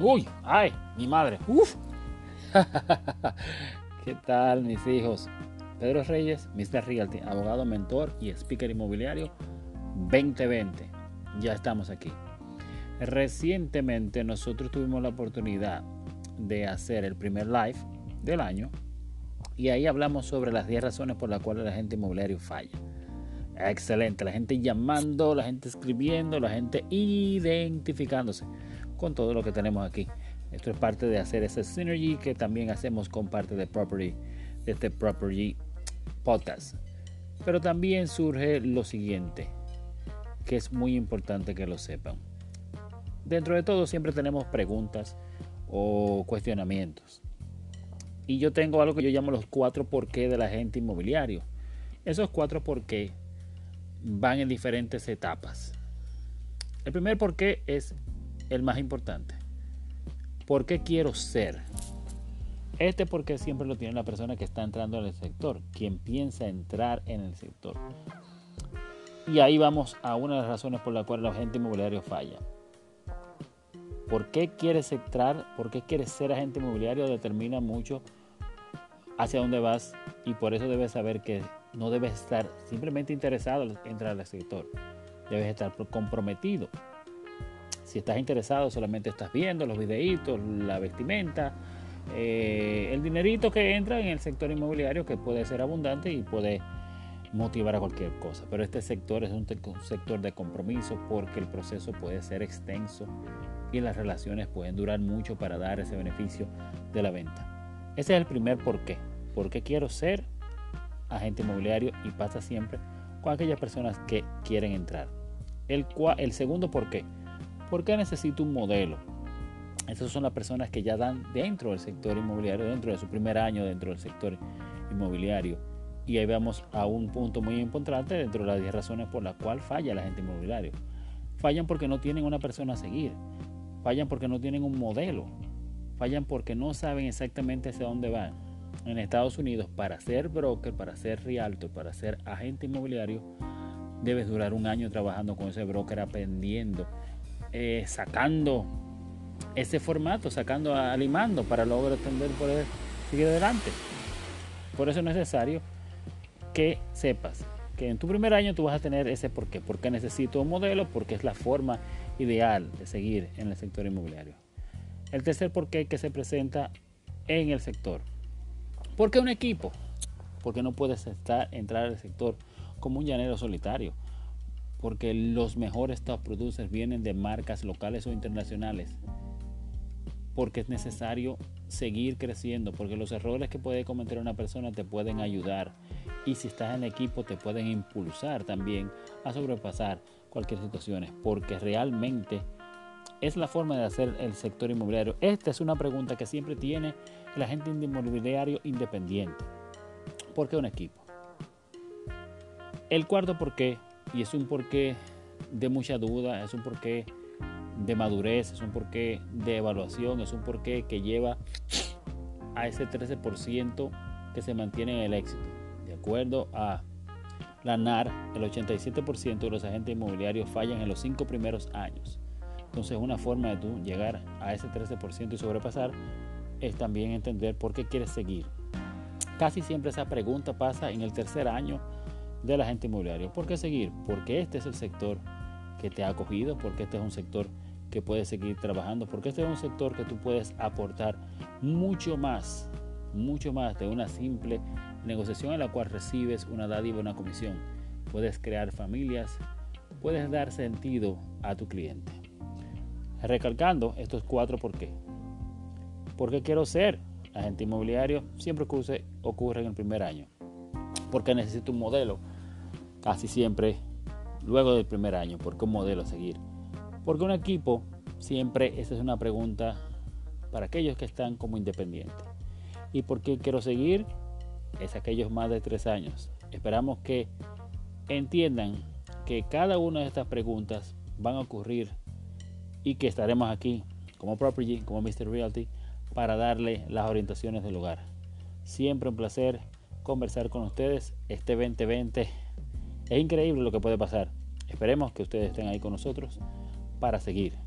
Uy, ay, mi madre. Uf. ¿Qué tal, mis hijos? Pedro Reyes, Mr. Realty, abogado, mentor y speaker inmobiliario 2020. Ya estamos aquí. Recientemente nosotros tuvimos la oportunidad de hacer el primer live del año y ahí hablamos sobre las 10 razones por las cuales la gente inmobiliario falla. Excelente, la gente llamando, la gente escribiendo, la gente identificándose con todo lo que tenemos aquí. Esto es parte de hacer ese synergy que también hacemos con parte de Property, de este Property Podcast. Pero también surge lo siguiente, que es muy importante que lo sepan. Dentro de todo siempre tenemos preguntas o cuestionamientos. Y yo tengo algo que yo llamo los cuatro por qué de la gente inmobiliario. Esos cuatro por qué van en diferentes etapas. El primer por qué es el más importante. ¿Por qué quiero ser? Este porque siempre lo tiene la persona que está entrando en el sector, quien piensa entrar en el sector. Y ahí vamos a una de las razones por las cuales la gente inmobiliario falla. ¿Por qué quieres entrar? ¿Por qué quieres ser agente inmobiliario? Determina mucho hacia dónde vas y por eso debes saber que no debes estar simplemente interesado en entrar al sector. Debes estar comprometido. Si estás interesado, solamente estás viendo los videitos, la vestimenta, eh, el dinerito que entra en el sector inmobiliario que puede ser abundante y puede motivar a cualquier cosa. Pero este sector es un sector de compromiso porque el proceso puede ser extenso y las relaciones pueden durar mucho para dar ese beneficio de la venta. Ese es el primer por qué. ¿Por quiero ser agente inmobiliario? Y pasa siempre con aquellas personas que quieren entrar. El, el segundo por qué ¿Por qué necesito un modelo? Esas son las personas que ya dan dentro del sector inmobiliario, dentro de su primer año dentro del sector inmobiliario. Y ahí vamos a un punto muy importante dentro de las 10 razones por las cuales falla la gente inmobiliaria. Fallan porque no tienen una persona a seguir. Fallan porque no tienen un modelo. Fallan porque no saben exactamente hacia dónde van. En Estados Unidos, para ser broker, para ser realtor, para ser agente inmobiliario, debes durar un año trabajando con ese broker, aprendiendo eh, sacando ese formato, sacando, alimando para lograr atender poder seguir adelante. Por eso es necesario que sepas que en tu primer año tú vas a tener ese por qué. Porque necesito un modelo, porque es la forma ideal de seguir en el sector inmobiliario. El tercer por qué que se presenta en el sector. ¿Por qué un equipo? Porque no puedes estar, entrar al sector como un llanero solitario porque los mejores top producers vienen de marcas locales o internacionales. Porque es necesario seguir creciendo, porque los errores que puede cometer una persona te pueden ayudar y si estás en equipo te pueden impulsar también a sobrepasar cualquier situación, porque realmente es la forma de hacer el sector inmobiliario. Esta es una pregunta que siempre tiene la gente inmobiliario independiente. ¿Por qué un equipo? El cuarto por qué y es un porqué de mucha duda, es un porqué de madurez, es un porqué de evaluación, es un porqué que lleva a ese 13% que se mantiene en el éxito. De acuerdo a la NAR, el 87% de los agentes inmobiliarios fallan en los cinco primeros años. Entonces una forma de tú llegar a ese 13% y sobrepasar es también entender por qué quieres seguir. Casi siempre esa pregunta pasa en el tercer año de la gente inmobiliaria. ¿Por qué seguir? Porque este es el sector que te ha acogido, porque este es un sector que puedes seguir trabajando, porque este es un sector que tú puedes aportar mucho más, mucho más de una simple negociación en la cual recibes una dádiva, una comisión. Puedes crear familias, puedes dar sentido a tu cliente. Recalcando estos cuatro por qué. Porque quiero ser agente inmobiliario, siempre ocurre, ocurre en el primer año porque necesito un modelo. Casi siempre luego del primer año, porque un modelo seguir. Porque un equipo, siempre esa es una pregunta para aquellos que están como independientes. ¿Y por qué quiero seguir? Es aquellos más de tres años. Esperamos que entiendan que cada una de estas preguntas van a ocurrir y que estaremos aquí como Property, como Mr. Realty, para darle las orientaciones del lugar. Siempre un placer conversar con ustedes este 2020. Es increíble lo que puede pasar. Esperemos que ustedes estén ahí con nosotros para seguir